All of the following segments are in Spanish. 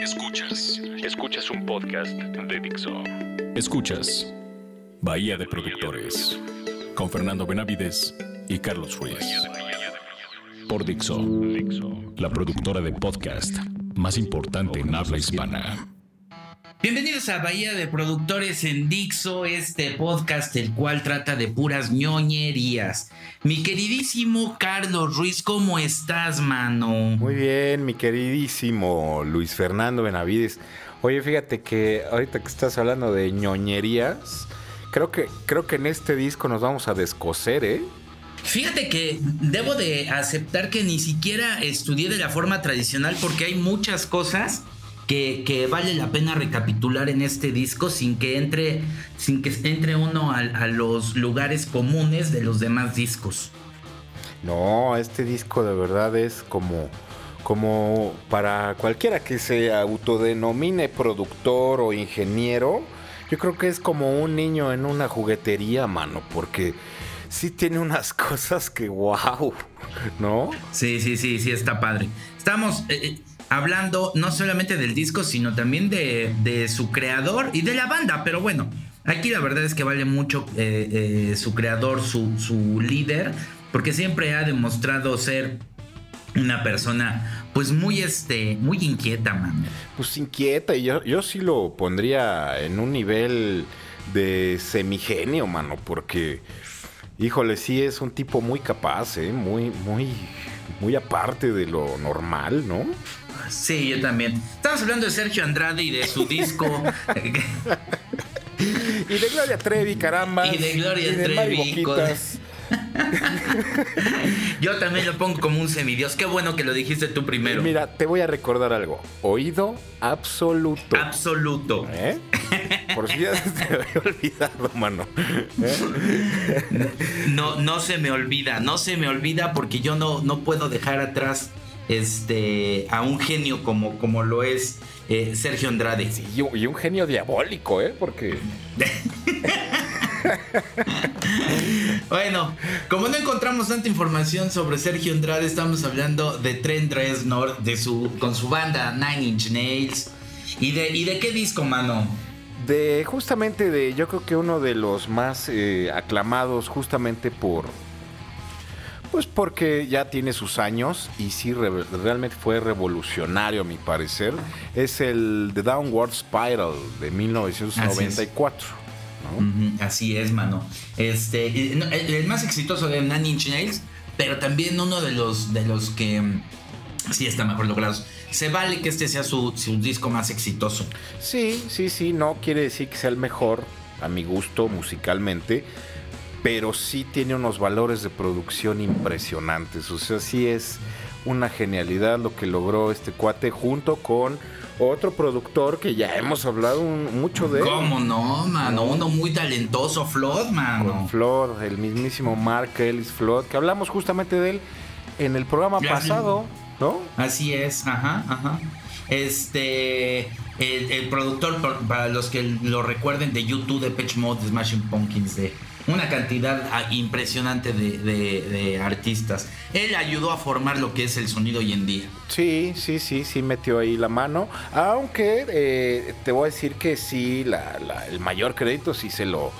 Escuchas. Escuchas un podcast de Dixo. Escuchas Bahía de Productores con Fernando Benavides y Carlos Ruiz. Por Dixo, la productora de podcast más importante en habla hispana. Bienvenidos a Bahía de Productores en Dixo, este podcast el cual trata de puras ñoñerías. Mi queridísimo Carlos Ruiz, ¿cómo estás, mano? Muy bien, mi queridísimo Luis Fernando Benavides. Oye, fíjate que ahorita que estás hablando de ñoñerías, creo que, creo que en este disco nos vamos a descoser, ¿eh? Fíjate que debo de aceptar que ni siquiera estudié de la forma tradicional porque hay muchas cosas que, vale la pena recapitular en este disco sin que entre, sin que entre uno a, los lugares comunes de los demás discos. No, este disco de verdad es como, como para cualquiera que se autodenomine productor o ingeniero, yo creo que es como un niño en una juguetería, mano, porque sí tiene unas cosas que wow, ¿no? Sí, sí, sí, sí, está padre. Estamos, eh, eh, hablando no solamente del disco, sino también de, su creador y de la banda. Pero bueno, aquí la verdad es que vale mucho eh, eh, su creador, su, líder, porque siempre ha demostrado ser una persona pues muy este muy inquieta man pues inquieta y yo, yo sí lo pondría en un nivel de semigenio mano porque híjole sí es un tipo muy capaz ¿eh? muy muy muy aparte de lo normal no Sí, yo también. Estamos hablando de Sergio Andrade y de su disco. y de Gloria Trevi, caramba. Y de Gloria Trevi. Yo también lo pongo como un semidios. Qué bueno que lo dijiste tú primero. Mira, te voy a recordar algo. Oído absoluto. Absoluto. ¿Eh? Por si ya se te había olvidado, mano. ¿Eh? No, no se me olvida. No se me olvida porque yo no, no puedo dejar atrás este, a un genio como, como lo es eh, Sergio Andrade. y un genio diabólico, ¿eh? Porque... bueno, como no encontramos tanta información sobre Sergio Andrade, estamos hablando de Trent Reznor, de su, con su banda Nine Inch Nails. ¿Y de, y de qué disco, mano? De justamente de, yo creo que uno de los más eh, aclamados justamente por, pues porque ya tiene sus años y sí realmente fue revolucionario a mi parecer. Es el The Downward Spiral de 1994. Así es, mano. Este, el, más exitoso de Nine Inch Nails, pero también uno de los, de los que mm, sí está mejor logrados. Se vale que este sea su, su disco más exitoso. Sí, sí, sí, no quiere decir que sea el mejor, a mi gusto, musicalmente pero sí tiene unos valores de producción impresionantes. O sea, sí es una genialidad lo que logró este cuate junto con otro productor que ya hemos hablado mucho de él. ¿Cómo no, mano? Uno muy talentoso, Flood, mano. Con Flood, el mismísimo Mark Ellis Flood, que hablamos justamente de él en el programa pasado, ¿no? Así es, ajá, ajá. Este, el, productor, para los que lo recuerden de YouTube, de Pitch Mode, Smashing Pumpkins, de una cantidad ah, impresionante de, artistas. Él ayudó a formar lo que es el sonido hoy en día. Sí, sí, sí, sí metió ahí la mano. Aunque eh, te voy a decir que sí, el mayor crédito sí se lo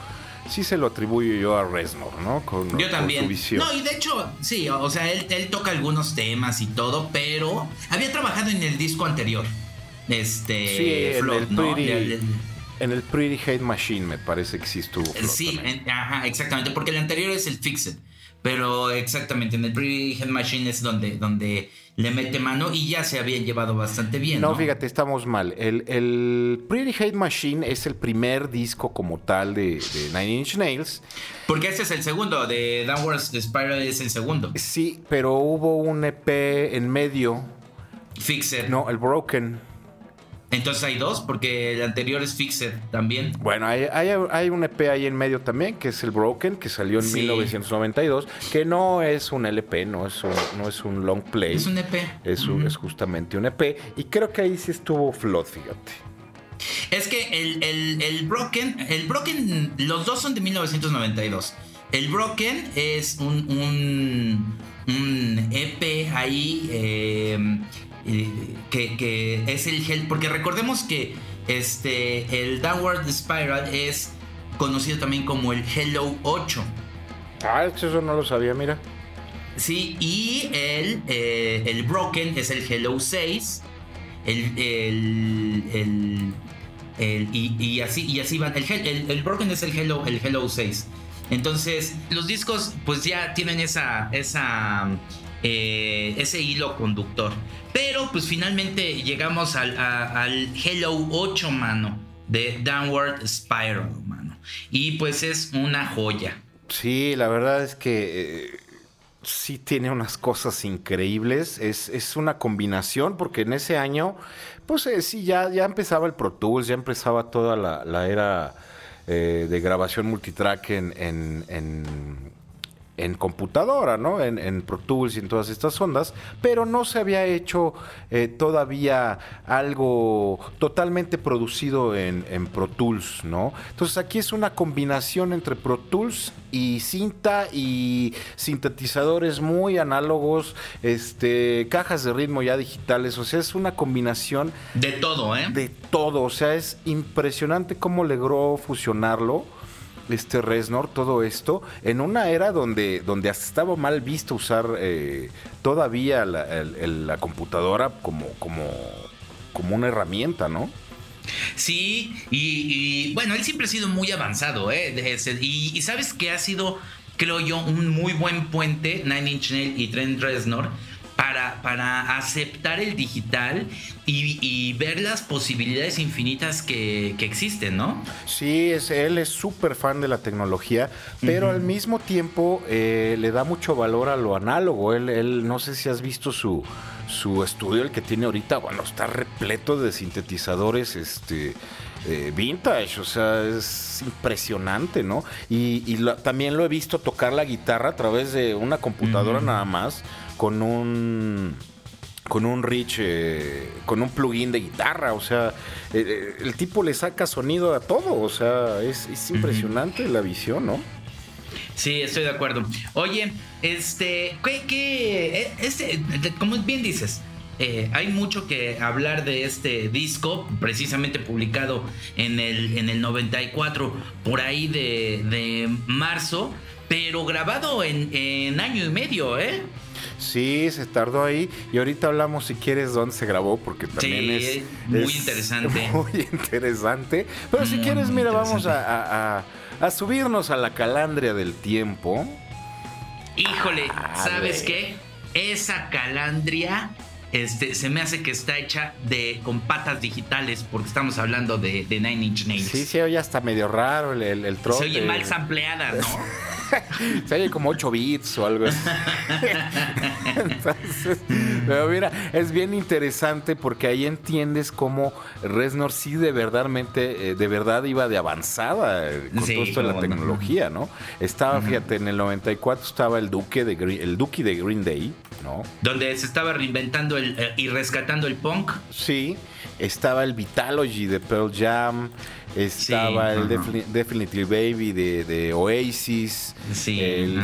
sí se lo atribuyo yo a Reznor, ¿no? Con, yo también. No, y de hecho, sí, o sea, él, toca algunos temas y todo, pero había trabajado en el disco anterior. Este, sí, el, en el Pretty Hate Machine me parece que sí estuvo. sí, ajá, exactamente, porque el anterior es el Fixed. Pero exactamente, en el Pretty Hate Machine es donde, donde le mete mano y ya se habían llevado bastante bien. No, fíjate, estamos mal. El, el, Pretty Hate Machine es el primer disco como tal de, Nine Inch Nails. Porque ese es el segundo, de Downward Spiral es el segundo. Sí, pero hubo un EP en medio. Fixed. No, el Broken. Entonces hay dos, porque el anterior es Fixed también. Bueno, hay, un EP ahí en medio también, que es el Broken, que salió en 1992, que no es un LP, no es un, no es un long play. Es un EP. Es, es justamente un EP. Y creo que ahí sí estuvo Flood, fíjate. Es que el, Broken, el Broken, los dos son de 1992. El Broken es un, un, EP ahí. Eh, que, es el porque recordemos que este el Downward Spiral es conocido también como el Hello 8. Ah, eso no lo sabía, mira. Sí, y el, eh, el Broken es el Hello 6. El, el, el, y, así, y así van. El, el, Broken es el Hello, el Hello 6. Entonces, los discos pues ya tienen esa, esa, eh, ese hilo conductor. Pero pues finalmente llegamos al, al Hello 8, mano, de Downward Spiral, mano. Y pues es una joya. Sí, la verdad es que... Eh, sí tiene unas cosas increíbles. Es, una combinación, porque en ese año, pues eh, sí, ya, ya empezaba el Pro Tools, ya empezaba toda la, era eh, de grabación multitrack en computadora, ¿no? En, en, Pro Tools y en todas estas ondas, pero no se había hecho eh, todavía algo totalmente producido en, en, Pro Tools, ¿no? Entonces aquí es una combinación entre Pro Tools y cinta y sintetizadores muy análogos, este, cajas de ritmo ya digitales, o sea, es una combinación de todo, ¿eh? De todo, o sea, es impresionante cómo logró fusionarlo este Resnor, todo esto, en una era donde, donde estaba mal visto usar eh, todavía la, computadora como, como, como una herramienta, ¿no? Sí, y, bueno, él siempre ha sido muy avanzado, ¿eh? Y, sabes que ha sido, creo yo, un muy buen puente, Nine Inch Nails y Trent Reznor, para, aceptar el digital y, ver las posibilidades infinitas que, existen, ¿no? Sí, es, él es súper fan de la tecnología, pero al mismo tiempo eh, le da mucho valor a lo análogo. Él, él, no sé si has visto su, su estudio, el que tiene ahorita, bueno, está repleto de sintetizadores, este... Eh, vintage, o sea, es impresionante, ¿no? Y, también lo he visto tocar la guitarra a través de una computadora nada más con un con un Rich, eh, con un plugin de guitarra, o sea, eh, eh, el tipo le saca sonido a todo, o sea, es, impresionante la visión, ¿no? Sí, estoy de acuerdo. Oye, este, ¿qué, qué este, como bien dices, hay mucho que hablar de este disco, precisamente publicado en el, en el 94, por ahí de, de marzo, pero grabado en, en año y medio, ¿eh? Sí, se tardó ahí. Y ahorita hablamos, si quieres, dónde se grabó, porque también es, muy interesante. Muy interesante. Pero si quieres, mira, vamos a, subirnos a la calandria del tiempo. Híjole, ¿sabes qué? Esa calandria este, se me hace que está hecha de con patas digitales, porque estamos hablando de, Nine Inch Nails. Sí, sí, oye hasta medio raro el, el, Se oye mal sampleada, ¿no? Se oye como 8 bits o algo así. pero mira, es bien interesante porque ahí entiendes cómo Resnor sí de verdad, eh, de verdad iba de avanzada eh, con todo esto de la tecnología, ¿no? Estaba, fíjate, en el 94 estaba el Duque de el Duque de Green Day, ¿no? Donde se estaba reinventando el, eh, y rescatando el punk. Sí, estaba el Vitalogy de Pearl Jam. Estaba el Definitely Baby de, Oasis, el,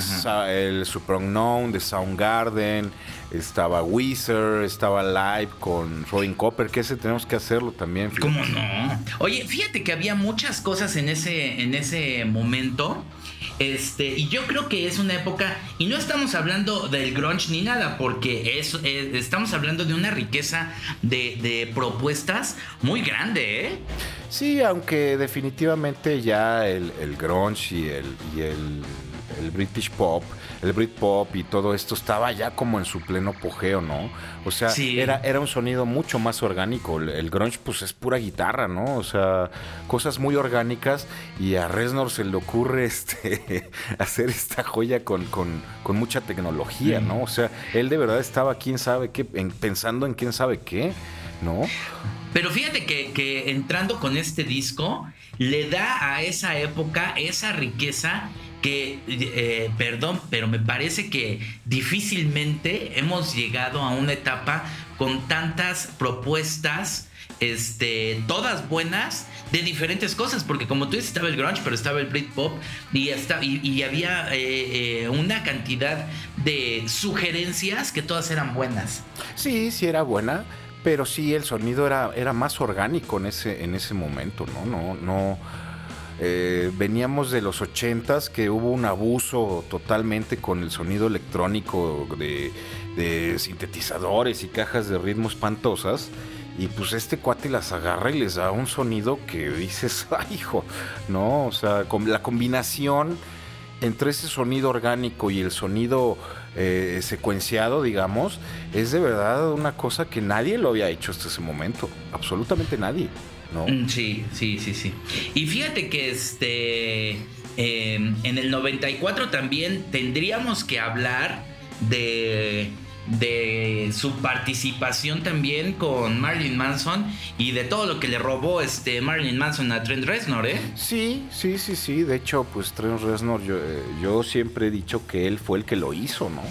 el, Super Unknown de Soundgarden, estaba Weezer, estaba Live con Robin Copper, que ese tenemos que hacerlo también. ¿Cómo no? Oye, fíjate que había muchas cosas en ese, en ese momento. Este, y yo creo que es una época, y no estamos hablando del grunge ni nada, porque es, estamos hablando de una riqueza de, propuestas muy grande, ¿eh? Sí, aunque definitivamente ya el, grunge y y el, el British pop el Britpop y todo esto estaba ya como en su pleno pogeo, ¿no? O sea, era, era un sonido mucho más orgánico. El, grunge, pues es pura guitarra, ¿no? O sea, cosas muy orgánicas. Y a Reznor se le ocurre este hacer esta joya con, con, con mucha tecnología, ¿no? O sea, él de verdad estaba quién sabe qué, pensando en quién sabe qué, ¿no? Pero fíjate que, que entrando con este disco, le da a esa época esa riqueza que, eh, perdón, pero me parece que difícilmente hemos llegado a una etapa con tantas propuestas, este, todas buenas, de diferentes cosas, porque como tú dices, estaba el grunge, pero estaba el Britpop y, y, había eh, eh, una cantidad de sugerencias que todas eran buenas. Sí, sí era buena, pero sí el sonido era, era más orgánico en ese, en ese momento, ¿no? No, no. Eh, veníamos de los ochentas que hubo un abuso totalmente con el sonido electrónico de, de sintetizadores y cajas de ritmo espantosas. Y pues este cuate las agarra y les da un sonido que dices, ay hijo, ¿no? O sea, con la combinación entre ese sonido orgánico y el sonido eh, secuenciado, digamos, es de verdad una cosa que nadie lo había hecho hasta ese momento. Absolutamente nadie. ¿No? Mm, sí, sí, sí, sí. Y fíjate que este. Em, en el 94 también tendríamos que hablar de de su participación también con Marilyn Manson y de todo lo que le robó este Marilyn Manson a Trent Reznor, ¿eh? Sí, sí, sí, sí. De hecho, pues Trent Reznor, yo, eh, yo siempre he dicho que él fue el que lo hizo, ¿no?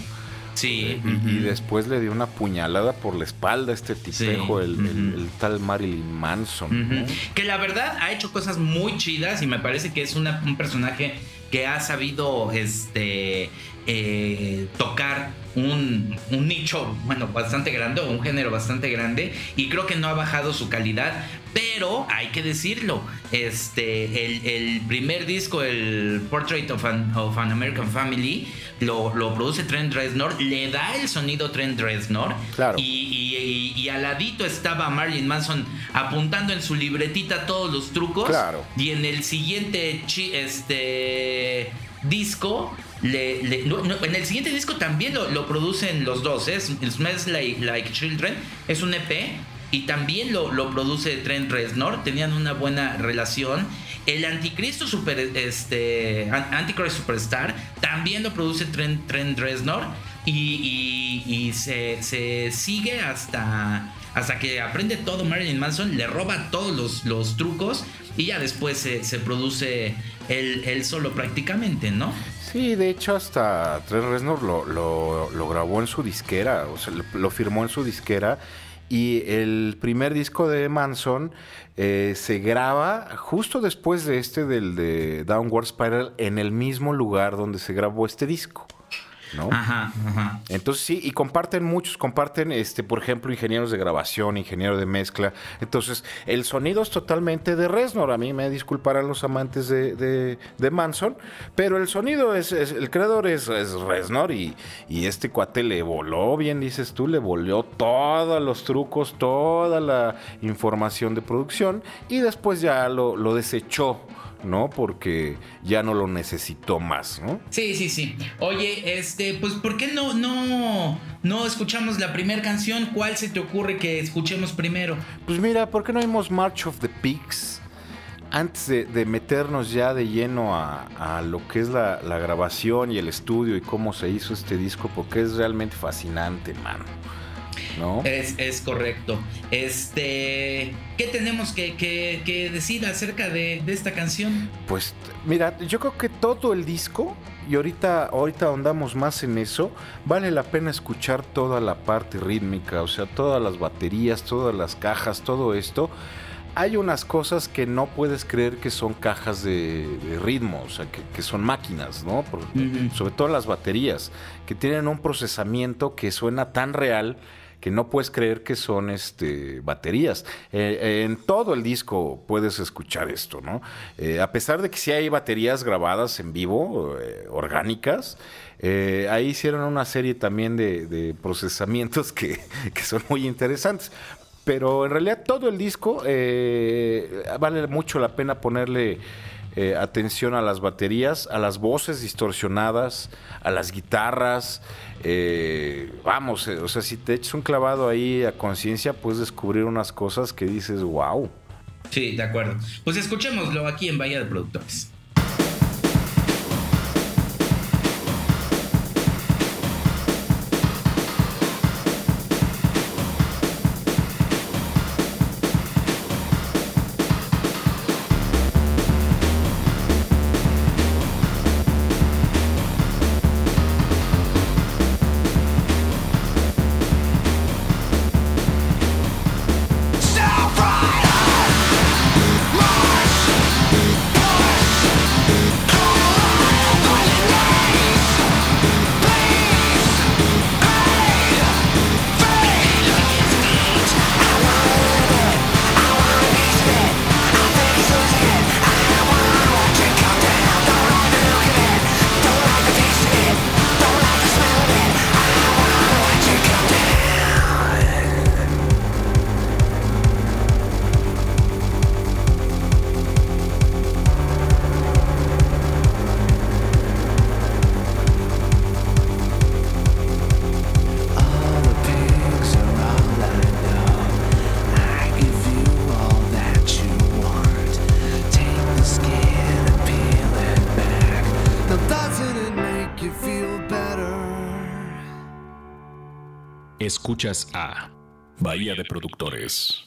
Sí. y, después le dio una puñalada por la espalda a este tipejo, el, tal Marilyn Manson. Que la verdad ha hecho cosas muy chidas y me parece que es un personaje que ha sabido este, eh, tocar un, nicho, bueno, bastante grande, un género bastante grande, y creo que no ha bajado su calidad, pero hay que decirlo, este, el, primer disco, el Portrait of an, of an American Family, lo, produce Trent Reznor, le da el sonido Trent Reznor, claro. y, y, al ladito estaba Marilyn Manson apuntando en su libretita todos los trucos, claro. y en el siguiente este disco en el siguiente disco también lo, producen los dos, ¿eh? Smells like, Children, es un EP y también lo, lo, produce Trent Reznor, tenían una buena relación. El Anticristo Super, este, Antichrist Superstar también lo produce Trent, Trent Reznor y, se, sigue hasta, hasta que aprende todo Marilyn Manson, le roba todos los, trucos y ya después se, produce él solo prácticamente, ¿no? Sí, de hecho hasta Trent Reznor lo, lo, grabó en su disquera, o sea, lo firmó en su disquera y el primer disco de Manson eh, se graba justo después de este del de Downward Spiral en el mismo lugar donde se grabó este disco. ¿No? Ajá, ajá. Entonces sí, y comparten muchos, comparten, este, por ejemplo, ingenieros de grabación, ingeniero de mezcla. Entonces, el sonido es totalmente de Reznor. A mí me disculparán los amantes de, Manson, pero el sonido es, el creador es, es Reznor y, y, este cuate le voló, bien dices tú, le voló todos los trucos, toda la información de producción y después ya lo, lo desechó ¿no? Porque ya no lo necesitó más, ¿no? Sí, sí, sí. Oye, este, pues, ¿por qué no, no, no escuchamos la primera canción? ¿Cuál se te ocurre que escuchemos primero? Pues mira, ¿por qué no vimos March of the Pigs? Antes de, meternos ya de lleno a, lo que es la, la grabación y el estudio y cómo se hizo este disco, porque es realmente fascinante, mano. Es, correcto. Este, ¿qué tenemos que, decir acerca de, esta canción? Pues mira, yo creo que todo el disco, y ahorita, ahorita ahondamos más en eso, vale la pena escuchar toda la parte rítmica, o sea, todas las baterías, todas las cajas, todo esto hay unas cosas que no puedes creer que son cajas de, ritmo, o sea, que, son máquinas, ¿no? Sobre todo las baterías, que tienen un procesamiento que suena tan real que no puedes creer que son este, baterías. Eh, en todo el disco puedes escuchar esto, ¿no? Eh, a pesar de que sí hay baterías grabadas en vivo, eh, orgánicas, ahí hicieron una serie también de, procesamientos que, que, son muy interesantes. Pero en realidad todo el disco vale mucho la pena ponerle atención a las baterías, a las voces distorsionadas, a las guitarras. Eh, vamos, eh, o sea, si te echas un clavado ahí a conciencia, puedes descubrir unas cosas que dices, wow. Sí, de acuerdo. Pues escuchémoslo aquí en Bahía de Productores. Escuchas a Bahía de Productores.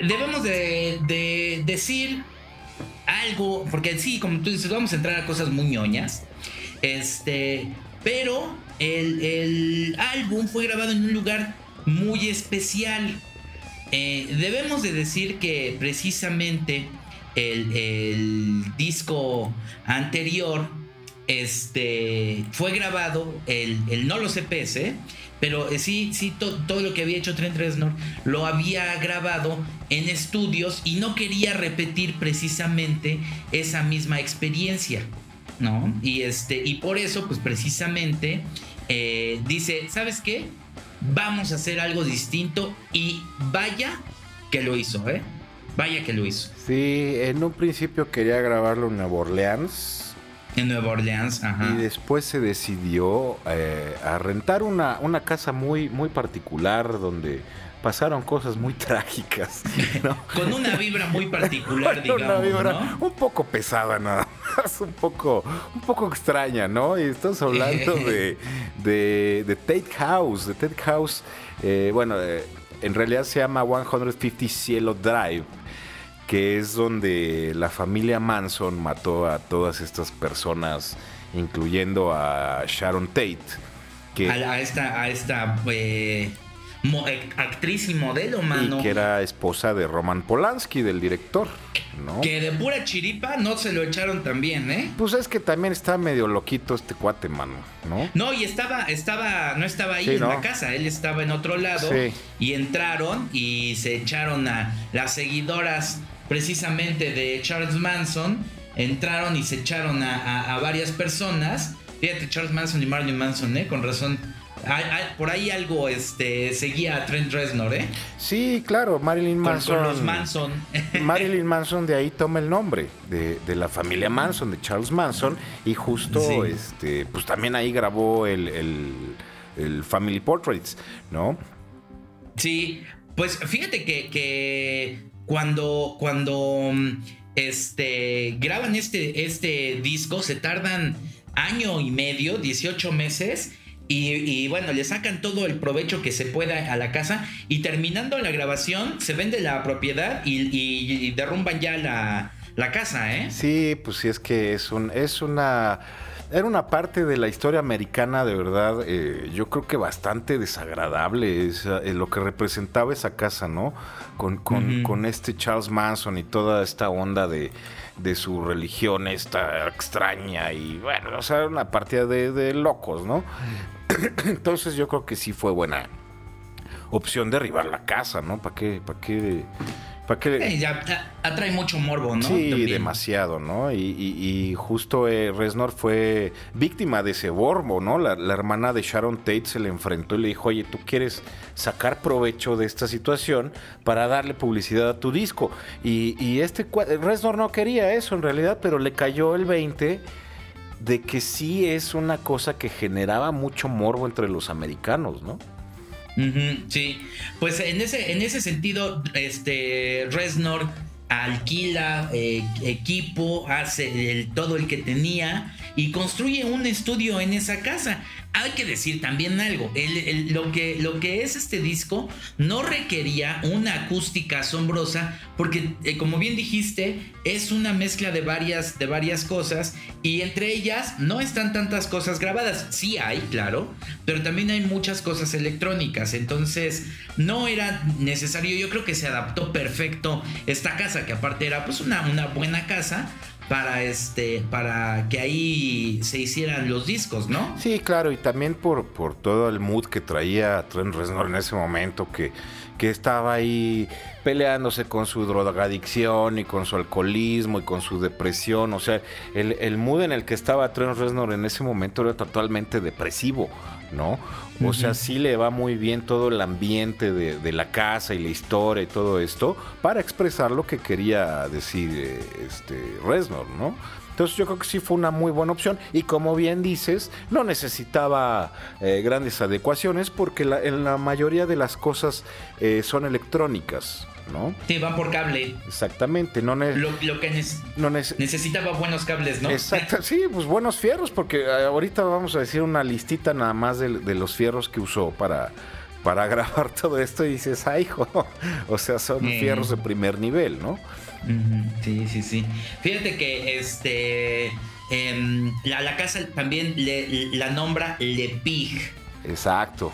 Debemos de, decir algo, porque sí, como tú dices, vamos a entrar a cosas muy ñoñas. Este, pero el, álbum fue grabado en un lugar muy especial. Eh, debemos de decir que precisamente el, disco anterior este, fue grabado, el, el no lo CPS, pero eh, sí, sí, todo lo que había hecho Trent Reznor lo había grabado en estudios y no quería repetir precisamente esa misma experiencia, ¿no? Y, este, y por eso, pues precisamente, eh, dice, ¿sabes qué? Vamos a hacer algo distinto y vaya que lo hizo, ¿eh? Vaya que lo hizo. Sí, en un principio quería grabarlo en Nueva Orleans. En Nueva Orleans, ajá. Y después se decidió eh, a rentar una, una casa muy, muy particular donde pasaron cosas muy trágicas. Con una vibra muy particular, digamos. Una vibra un poco pesada, nada más, un poco, un poco extraña, ¿no? Y estamos hablando de, de, Tate House. De Tate House, eh, bueno, eh, en realidad se llama 150 Cielo Drive que es donde la familia Manson mató a todas estas personas, incluyendo a Sharon Tate. Que, a, esta, a esta eh, eh, actriz y modelo, mano. Y que era esposa de Roman Polanski, del director. ¿no? Que de pura chiripa no se lo echaron también, ¿eh? Pues es que también está medio loquito este cuate, mano, ¿no? No, y estaba, estaba, no estaba ahí en la casa, él estaba en otro lado. Y entraron y se echaron a las seguidoras precisamente de Charles Manson, entraron y se echaron a, varias personas. Fíjate, Charles Manson y Marilyn Manson, ¿eh? Con razón. por ahí algo este, seguía a Trent Reznor, ¿eh? Sí, claro, Marilyn Manson. Con, los Manson. Marilyn Manson de ahí toma el nombre de, la familia Manson, de Charles Manson, y justo, este, pues también ahí grabó el, el, Family Portraits, ¿no? Sí, pues fíjate que cuando, cuando mm, este, graban este, este disco, se tardan año y medio, 18 meses. Y, bueno, le sacan todo el provecho que se pueda a la casa. Y terminando la grabación, se vende la propiedad y, derrumban ya la, la, casa, ¿eh? Sí, pues sí, es que es, un, es una era una parte de la historia americana de verdad, eh, yo creo que bastante desagradable, es, eh, lo que representaba esa casa, ¿no? Con, con, este Charles Manson y toda esta onda de, de, su religión esta extraña y bueno, o sea, era una partida de, de locos, ¿no? Entonces yo creo que sí fue buena opción derribar la casa, ¿no? ¿Para qué? ¿Para qué? Ya atrae mucho morbo, ¿no? Sí, demasiado, ¿no? Y, justo eh, Resnor fue víctima de ese morbo, ¿no? La, hermana de Sharon Tate se le enfrentó y le dijo, oye, tú quieres sacar provecho de esta situación para darle publicidad a tu disco. Y, este Resnor no quería eso en realidad, pero le cayó el 20 de que sí es una cosa que generaba mucho morbo entre los americanos, ¿no? Sí, pues en ese, en ese sentido, este Resnor alquila eh, equipo, hace todo el que tenía y construye un estudio en esa casa. Hay que decir también algo, lo, que, lo que es este disco no requería una acústica asombrosa porque eh, como bien dijiste es una mezcla de varias, de varias cosas y entre ellas no están tantas cosas grabadas, sí hay, claro, pero también hay muchas cosas electrónicas, entonces no era necesario, yo creo que se adaptó perfecto esta casa, que aparte era pues una, una buena casa, para este para que ahí se hicieran los discos, ¿no? Sí, claro, y también por, por todo el mood que traía Trent Reznor en ese momento que, que estaba ahí peleándose con su drogadicción y con su alcoholismo y con su depresión, o sea, el, el mood en el que estaba Trent Reznor en ese momento era totalmente depresivo, ¿no? O sea, sí le va muy bien todo el ambiente de, la casa y la historia y todo esto para expresar lo que quería decir eh, este Reznor, ¿no? Entonces yo creo que sí fue una muy buena opción y como bien dices, no necesitaba eh, grandes adecuaciones porque en la mayoría de las cosas eh, son electrónicas. ¿no? Sí, van por cable. Exactamente, no, lo, que no necesitaba buenos cables, ¿no? Exacto, sí, pues buenos fierros, porque eh, ahorita vamos a decir una listita nada más de, los fierros que usó para, para grabar todo esto y dices, ay, hijo, o sea, son fierros de primer nivel, ¿no? Sí, sí, sí. Fíjate que este em, la, casa también la nombra Le Pig. Exacto.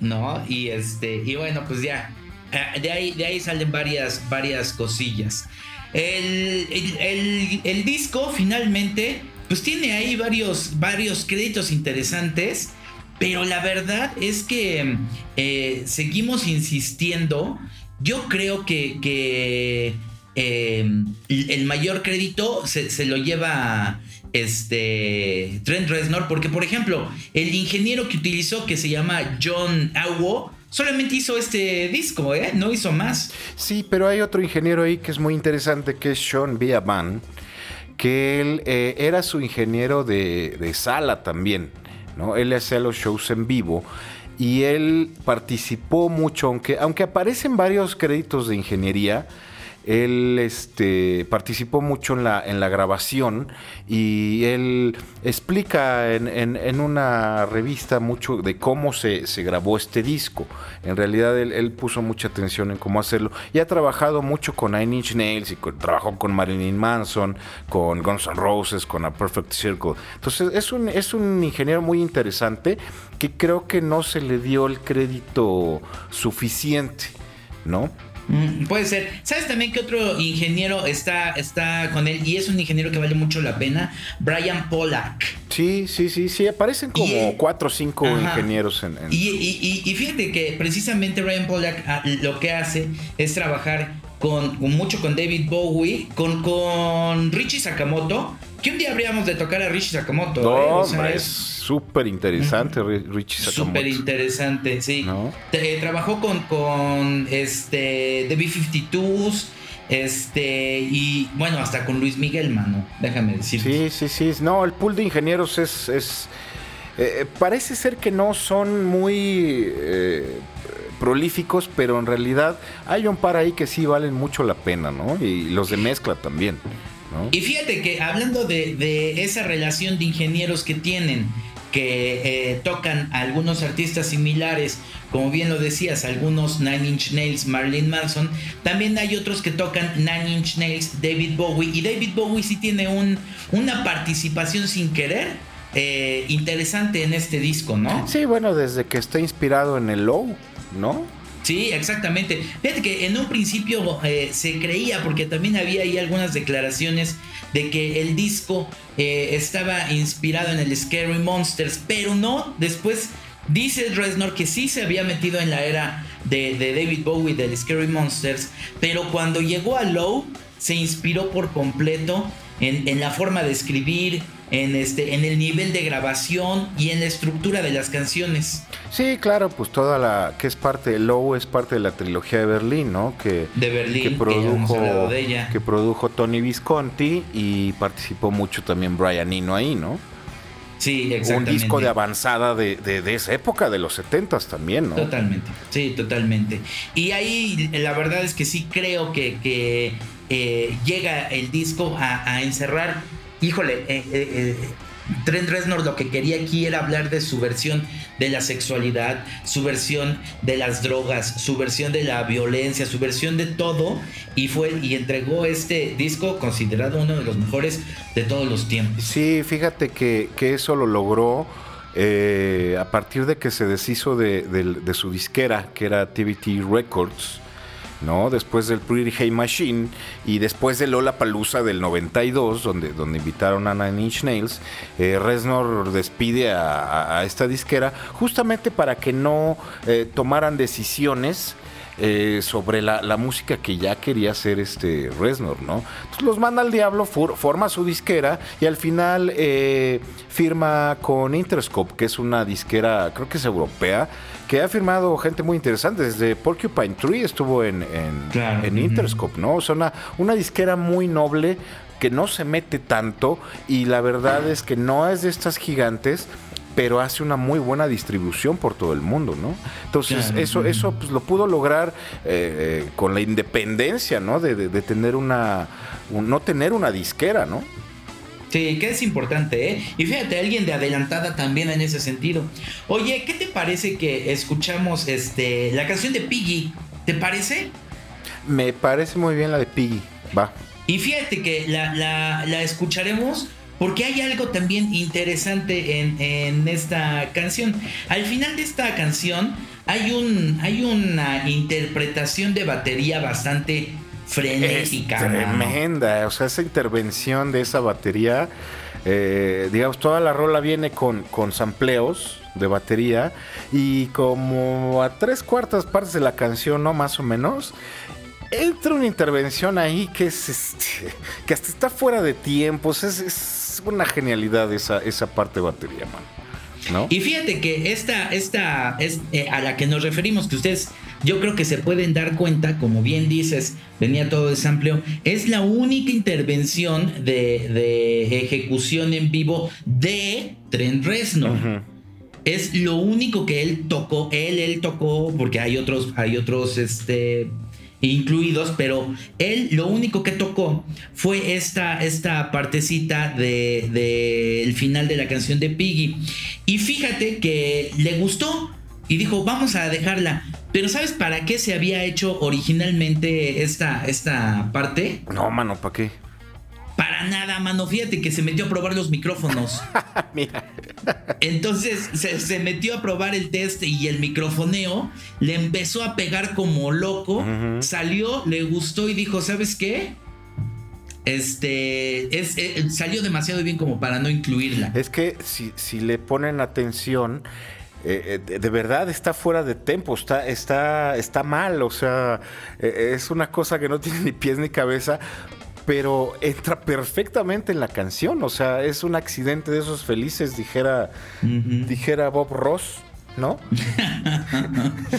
¿No? Y este, y bueno, pues ya Ah, de ahí, de ahí salen varias, varias cosillas. El, disco finalmente, pues tiene ahí varios, varios créditos interesantes, pero la verdad es que eh, seguimos insistiendo. Yo creo que, eh, el mayor crédito se, lo lleva este Trent Reznor, porque por ejemplo, el ingeniero que utilizó, que se llama John Awo, solamente hizo este disco, ¿eh? No hizo más. Sí, pero hay otro ingeniero ahí que es muy interesante, que es Sean Biaban, que él eh, era su ingeniero de, sala también, ¿no? Él hacía los shows en vivo y él participó mucho, aunque, aunque aparecen varios créditos de ingeniería, él este, participó mucho en la, en la grabación y él explica en, una revista mucho de cómo se, grabó este disco. En realidad él, puso mucha atención en cómo hacerlo y ha trabajado mucho con Nine Inch Nails y trabajó con Marilyn Manson, con Guns N' Roses, con A Perfect Circle. Entonces es un, es un ingeniero muy interesante que creo que no se le dio el crédito suficiente, ¿no? Mm, puede ser. ¿Sabes también que otro ingeniero está, está con él? Y es un ingeniero que vale mucho la pena. Brian Pollack. Sí, sí, sí, sí. Aparecen como cuatro o cinco ingenieros en. Y, fíjate que precisamente Brian Pollack ah, lo que hace es trabajar con, mucho con David Bowie, con, con Richie Sakamoto. Que un día habríamos de tocar a Richie Sakamoto. No, ¿eh? súper interesante, Richie Sakamoto. Súper interesante, sí. trabajó con, con este, The B-52s, este, y bueno, hasta con Luis Miguel, mano, déjame decir. Sí, sí, sí. No, el pool de ingenieros es. es eh, eh, parece ser que no son muy eh, prolíficos, pero en realidad hay un par ahí que sí valen mucho la pena, ¿no? Y los de mezcla también. Y fíjate que hablando de, de, esa relación de ingenieros que tienen, que eh, tocan a algunos artistas similares, como bien lo decías, algunos Nine Inch Nails, Marilyn Manson, también hay otros que tocan Nine Inch Nails, David Bowie, y David Bowie sí tiene un, una participación sin querer. Eh, interesante en este disco, ¿no? Sí, bueno, desde que está inspirado en el low, ¿no? Sí, exactamente. Fíjate que en un principio eh, se creía, porque también había ahí algunas declaraciones de que el disco eh, estaba inspirado en el Scary Monsters, pero no, después dice Reznor que sí se había metido en la era de, David Bowie del Scary Monsters, pero cuando llegó a Low se inspiró por completo en, en la forma de escribir, en, este, en el nivel de grabación y en la estructura de las canciones. Sí, claro, pues toda la que es parte de Low es parte de la trilogía de Berlín, ¿no? Que, de Berlín, que produjo, que produjo Tony Visconti y participó mucho también Brian Eno ahí, ¿no? Sí, Un disco de avanzada de, esa época, de los 70 también, ¿no? Totalmente, sí, totalmente. Y ahí la verdad es que sí creo que, eh, llega el disco a, encerrar, híjole, eh, eh, Trent Reznor lo que quería aquí era hablar de su versión de la sexualidad, su versión de las drogas, su versión de la violencia, su versión de todo y fue y entregó este disco considerado uno de los mejores de todos los tiempos. Sí, fíjate que, eso lo logró eh, a partir de que se deshizo de, su disquera, que era TVT Records. ¿No? Después del Pretty Hey Machine y después de Lola Palusa del 92, donde, donde invitaron a Nine Inch Nails, eh, Reznor despide a, esta disquera justamente para que no eh, tomaran decisiones eh, sobre la, música que ya quería hacer este Reznor, ¿no? Entonces los manda al diablo, forma su disquera y al final eh, firma con Interscope, que es una disquera, creo que es europea, que ha firmado gente muy interesante. Desde Porcupine Tree estuvo en, en, Interscope, ¿no? O sea, una, una disquera muy noble que no se mete tanto y la verdad es que no es de estas gigantes pero hace una muy buena distribución por todo el mundo, ¿no? Entonces, eso, eso pues, lo pudo lograr eh, con la independencia, ¿no? De, tener una, no tener una disquera, ¿no? Sí, que es importante, ¿eh? Y fíjate, alguien de adelantada también en ese sentido. Oye, ¿qué te parece que escuchamos este, la canción de Piggy? ¿Te parece? Me parece muy bien la de Piggy, va. Y fíjate que la, la, la escucharemos porque hay algo también interesante en, esta canción. Al final de esta canción hay, un, hay una interpretación de batería bastante frenética. tremenda, o sea, esa intervención de esa batería, eh, digamos, toda la rola viene con, con sampleos de batería y como a tres cuartas partes de la canción, ¿no? Más o menos, entra una intervención ahí que es este, que hasta está fuera de tiempos, es una genialidad esa, esa parte de batería, man. ¿No? Y fíjate que esta, esta es eh, a la que nos referimos, que ustedes yo creo que se pueden dar cuenta, como bien dices, venía todo de sampleo, es la única intervención de, ejecución en vivo de Trent Reznor. Es lo único que él tocó, él, él tocó, porque hay otros, hay otros, este, incluidos, pero él lo único que tocó fue esta, esta partecita del de, final de la canción de Piggy. Y fíjate que le gustó y dijo, vamos a dejarla. Pero ¿sabes para qué se había hecho originalmente esta, esta parte? No, mano, ¿para qué? Para nada, mano. Fíjate que se metió a probar los micrófonos. Mira. Entonces se, metió a probar el test y el microfoneo. Le empezó a pegar como loco. Salió, le gustó y dijo: ¿Sabes qué? Este es, eh, salió demasiado bien como para no incluirla. Es que si, si le ponen atención. Eh, eh, de, verdad está fuera de tempo, está, está, está mal, o sea, es una cosa que no tiene ni pies ni cabeza, pero entra perfectamente en la canción. O sea, es un accidente de esos felices, dijera, dijera Bob Ross. ¿No?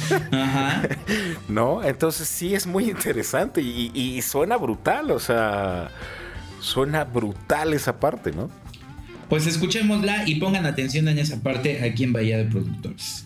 ¿No? Entonces sí es muy interesante y, y, suena brutal, o sea, suena brutal esa parte, ¿no? Pues escuchémosla y pongan atención en esa parte aquí en Bahía de Productores.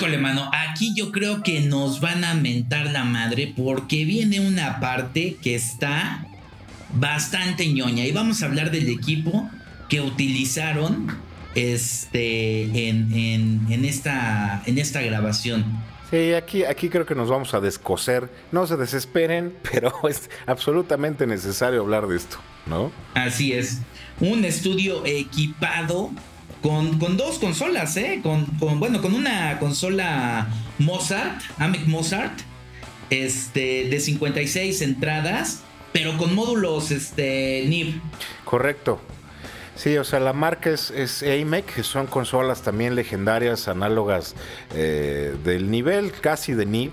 Híjole, mano, aquí yo creo que nos van a mentar la madre porque viene una parte que está bastante ñoña. Y vamos a hablar del equipo que utilizaron este, en, esta, en esta grabación. Sí, aquí, aquí creo que nos vamos a descoser. No se desesperen, pero es absolutamente necesario hablar de esto, ¿no? Así es. Un estudio equipado con, con dos consolas, ¿eh? Con, con, bueno, con una consola Mozart, Amic Mozart, este, de 56 entradas, pero con módulos este, NIB. Correcto. Sí, o sea, la marca es, es AMEC, que son consolas también legendarias, análogas eh, del nivel casi de NIB,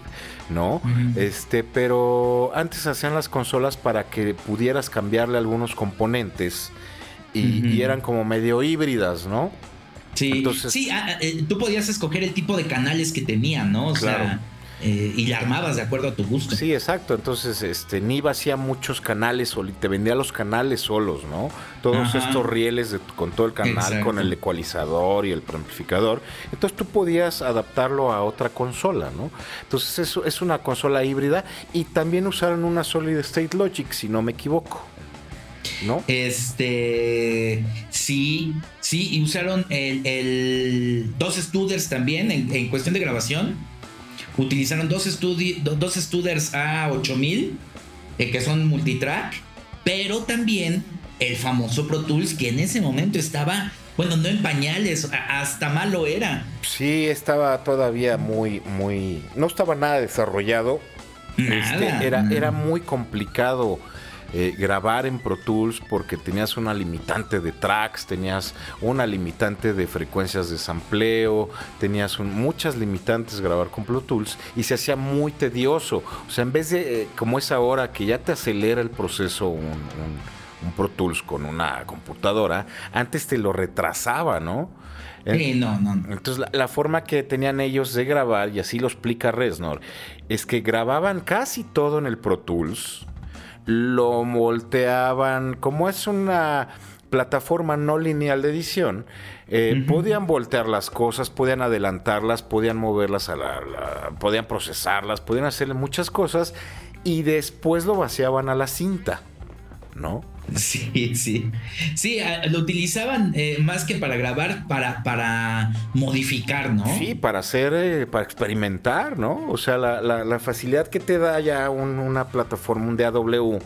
¿no? Este, pero antes hacían las consolas para que pudieras cambiarle algunos componentes y, eran como medio híbridas, ¿no? Sí, Entonces, sí, ah, eh, tú podías escoger el tipo de canales que tenían, ¿no? O sea, eh, y la armabas de acuerdo a tu gusto. Sí, exacto. Entonces, este, NIV hacía muchos canales y te vendía los canales solos, ¿no? Todos estos rieles con todo el canal, con el ecualizador y el preamplificador. Entonces tú podías adaptarlo a otra consola, ¿no? Entonces eso es una consola híbrida y también usaron una Solid State Logic, si no me equivoco. ¿No? Este. Sí, sí, y usaron el, dos Studers también en cuestión de grabación utilizaron dos, dos Studers A8000, eh, que son multitrack, pero también el famoso Pro Tools, que en ese momento estaba, bueno, no en pañales, hasta malo era. Sí, estaba todavía muy, muy. No estaba nada desarrollado. Este, era, era muy complicado eh, grabar en Pro Tools porque tenías una limitante de tracks, tenías una limitante de frecuencias de sampleo, tenías muchas limitantes grabar con Pro Tools y se hacía muy tedioso. O sea, en vez de, eh, como es ahora, que ya te acelera el proceso un, Pro Tools con una computadora, antes te lo retrasaba, ¿no? Sí, no, no. Entonces, la, la, forma que tenían ellos de grabar, y así lo explica Resnor, es que grababan casi todo en el Pro Tools lo volteaban, como es una plataforma no lineal de edición, eh, podían voltear las cosas, podían adelantarlas, podían moverlas a la, podían procesarlas, podían hacerle muchas cosas y después lo vaciaban a la cinta, ¿no? Sí, sí. Sí, lo utilizaban eh, más que para grabar, para, para modificar, ¿no? Sí, para hacer, eh, para experimentar, ¿no? O sea, la, facilidad que te da ya una plataforma, un DAW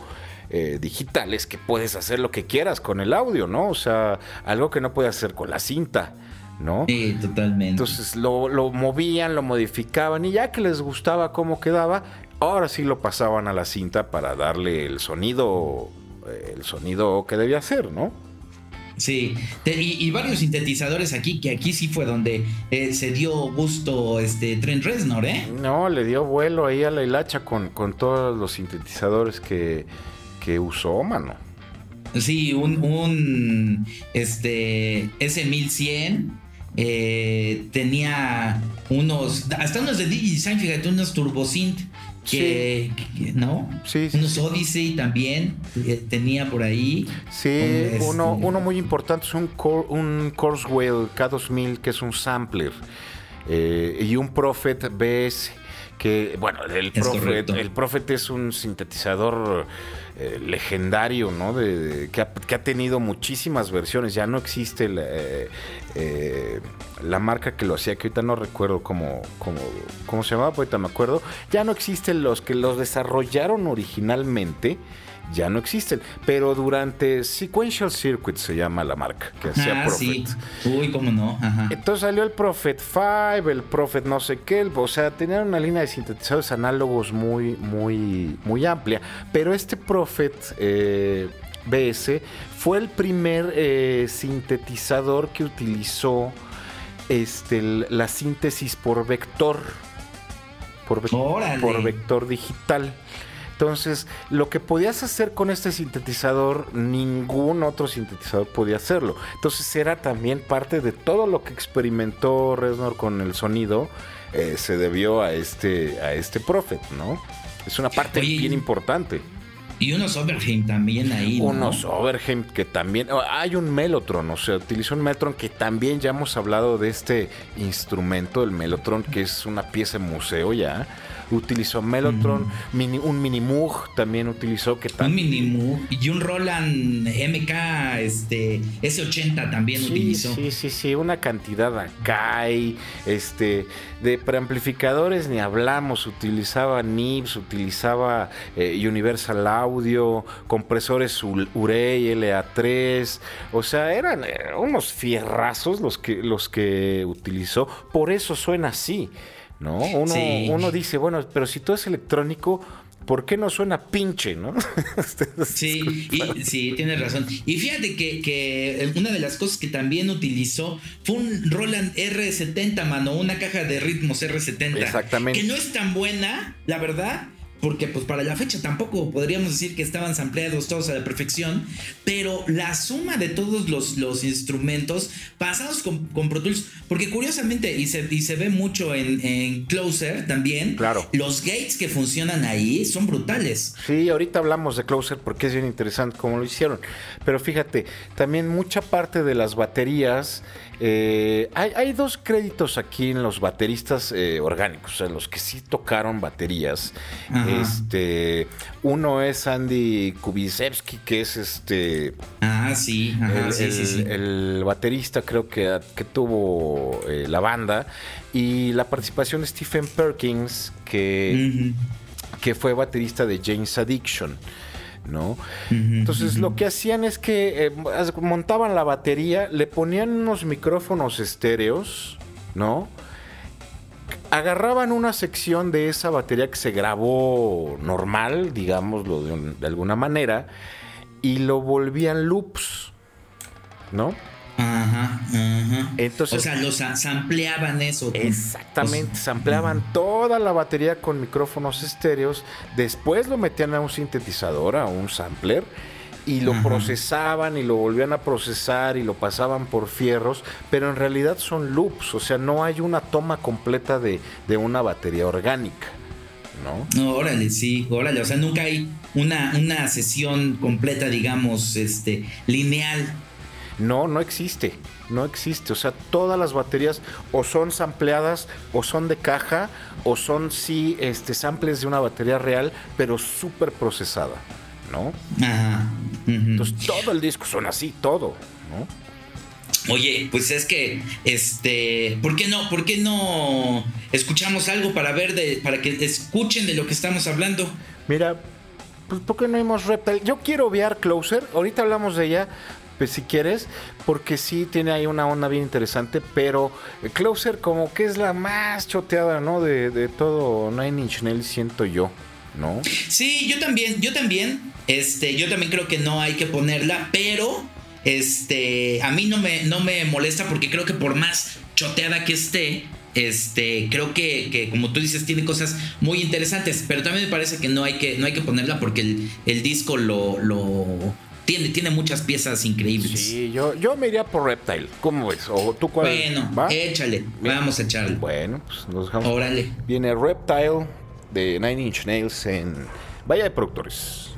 eh, digital, es que puedes hacer lo que quieras con el audio, ¿no? O sea, algo que no puedes hacer con la cinta. ¿no? Sí, totalmente. Entonces lo, lo, movían, lo modificaban y ya que les gustaba cómo quedaba, ahora sí lo pasaban a la cinta para darle el sonido el sonido que debía ser, ¿no? Sí, y, varios sintetizadores aquí, que aquí sí fue donde eh, se dio gusto este Trent Reznor, ¿eh? No, le dio vuelo ahí a la hilacha con, con todos los sintetizadores que, que usó, mano. Sí, un, un este S1100 eh, tenía unos, hasta unos de DigiDesign, fíjate, unos turbosynth que, ¿no? Sí, Unos Odyssey también eh, tenía por ahí. Sí, uno, uno muy importante es un, un Corswell K2000 que es un sampler eh, y un Prophet BS que, bueno, el Prophet, el Prophet es un sintetizador eh, legendario, ¿no? De, que, ha, tenido muchísimas versiones. Ya no existe la, eh, eh, la, marca que lo hacía, que ahorita no recuerdo cómo, cómo, cómo se llamaba, ahorita me acuerdo. Ya no existen los que los desarrollaron originalmente ya no existen. Pero durante Sequential Circuit se llama la marca que hacía ah, Prophet. Uy, cómo no. Entonces salió el Prophet 5, el Prophet no sé qué. O sea, tenían una línea de sintetizadores análogos muy, muy, muy amplia. Pero este Prophet eh, BS fue el primer eh, sintetizador que utilizó este, la síntesis por vector. Por, por vector digital. Entonces, lo que podías hacer con este sintetizador, ningún otro sintetizador podía hacerlo. Entonces, era también parte de todo lo que experimentó Reznor con el sonido, eh, se debió a este, a este Prophet, ¿no? Es una parte bien importante. Y unos Overheim también ahí. Unos Overheim que también. Hay un Mellotron, o sea, utilizó un Mellotron que también ya hemos hablado de este instrumento, el Mellotron, que es una pieza de museo ya utilizó Mellotron, mini, un Mini Moog también utilizó que Un Mini Moog y un Roland MK este S80 también utilizó. Sí, sí, sí, una cantidad acá este de preamplificadores ni hablamos, utilizaba NIBS, utilizaba eh, Universal Audio, compresores Urey LA3, o sea, eran eh, unos fierrazos los que los que utilizó, por eso suena así. ¿No? Uno, uno dice, bueno, pero si todo es electrónico, ¿por qué no suena pinche, no? sí, y, sí, tienes razón. Y fíjate que, una de las cosas que también utilizó fue un Roland R70, mano, una caja de ritmos R70. Exactamente. Que no es tan buena, la verdad porque pues para la fecha tampoco podríamos decir que estaban sampleados todos a la perfección, pero la suma de todos los, los instrumentos pasados con, con, Pro Tools, porque curiosamente, y se, y se ve mucho en, en, Closer también, claro. los gates que funcionan ahí son brutales. Sí, ahorita hablamos de Closer porque es bien interesante cómo lo hicieron, pero fíjate, también mucha parte de las baterías eh, hay, dos créditos aquí en los bateristas eh, orgánicos, en los que sí tocaron baterías. Este, uno es Andy Kubisevsky, que es este. Ah, sí, el, baterista, creo que, que tuvo eh, la banda. Y la participación de Stephen Perkins, que, que fue baterista de James Addiction. ¿No? Entonces lo que hacían es que eh, montaban la batería, le ponían unos micrófonos estéreos, ¿no? Agarraban una sección de esa batería que se grabó normal, digámoslo de alguna manera, y lo volvían loops, ¿no? Ajá, Entonces, o sea, los sampleaban eso. Exactamente, sampleaban toda la batería con micrófonos estéreos, después lo metían a un sintetizador, a un sampler, y lo procesaban y lo volvían a procesar y lo pasaban por fierros, pero en realidad son loops, o sea, no hay una toma completa de, de una batería orgánica. ¿No? ¿no? órale, sí, órale, o sea, nunca hay una, una sesión completa, digamos, este, lineal no, no existe. No existe. O sea, todas las baterías o son sampleadas o son de caja o son sí este, samples de una batería real, pero súper procesada. ¿No? Ajá. Entonces todo el disco suena así, todo, ¿no? Oye, pues es que, este, ¿por qué no, por qué no escuchamos algo para ver de, para que escuchen de lo que estamos hablando? Mira, pues ¿por qué no hemos Reptile? Yo quiero ver Closer, ahorita hablamos de ella, si quieres, porque sí tiene ahí una onda bien interesante, pero Closer como que es la más choteada, ¿no? De, todo Nine Inch Nails, siento yo, ¿no? Sí, yo también, yo también, este, yo también creo que no hay que ponerla, pero, este, a mí no me, no me molesta porque creo que por más choteada que esté, este, creo que, como tú dices, tiene cosas muy interesantes, pero también me parece que no hay que, no hay que ponerla porque el, el disco lo tiene, tiene muchas piezas increíbles. Sí, yo, yo me iría por Reptile. ¿Cómo ves? ¿O tú cuál? Bueno, échale. Vamos a echarle. Bueno, pues nos dejamos. Órale. Viene Reptile de Nine Inch Nails en Vaya de Productores.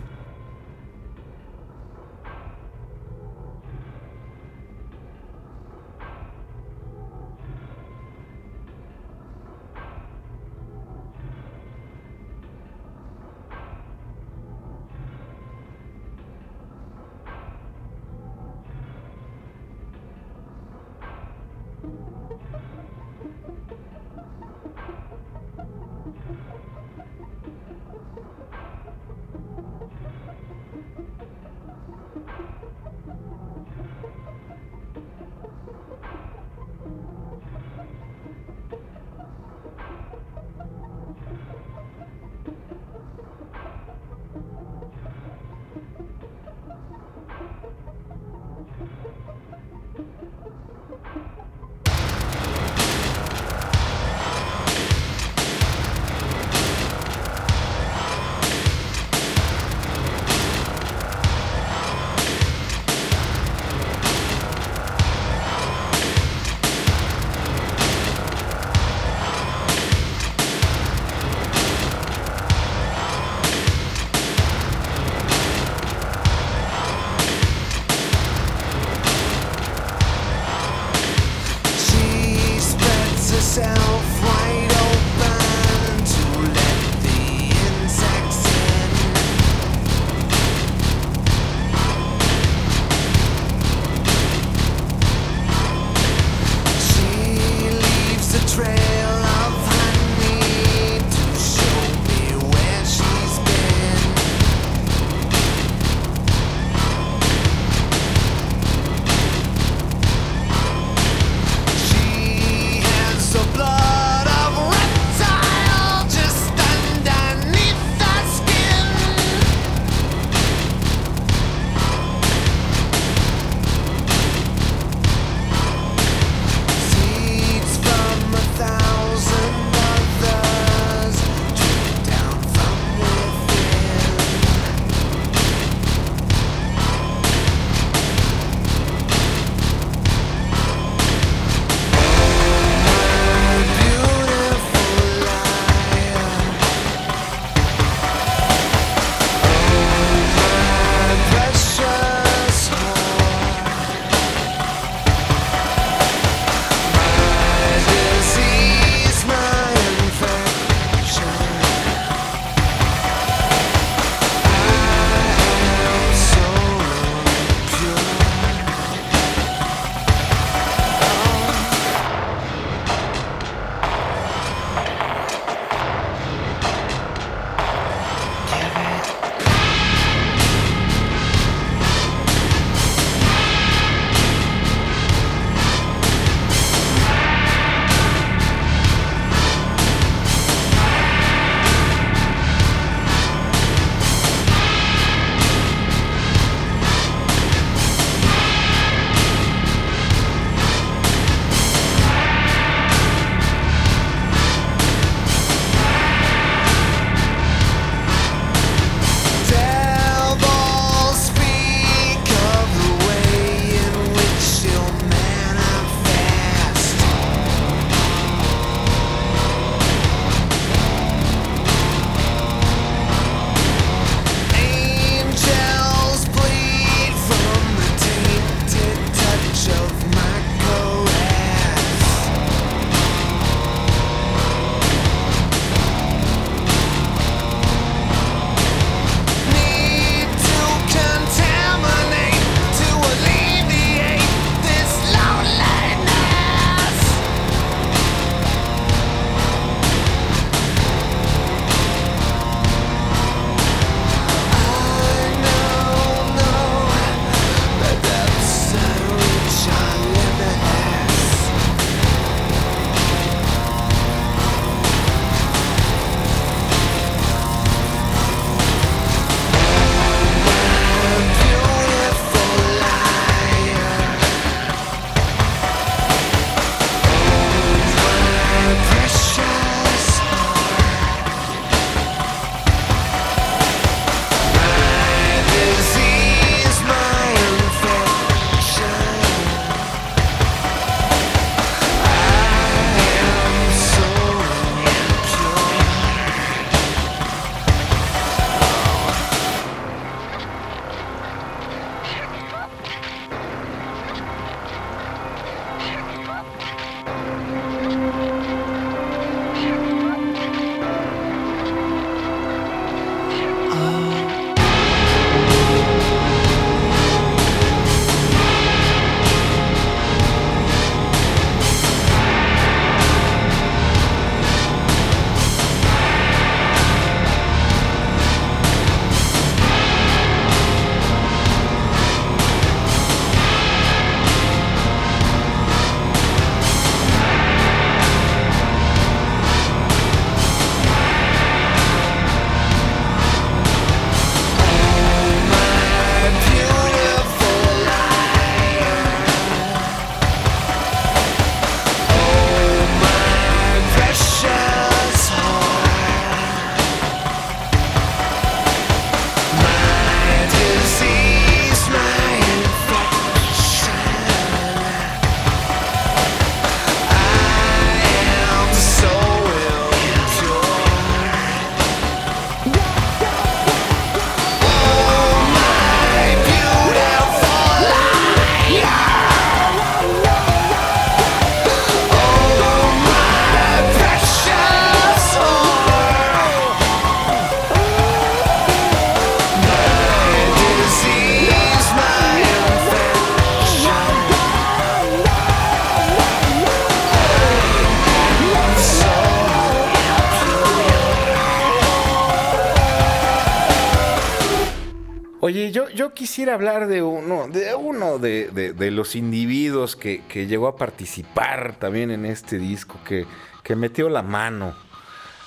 Quisiera hablar de uno, de uno de, los individuos que, llegó a participar también en este disco, que, que metió la mano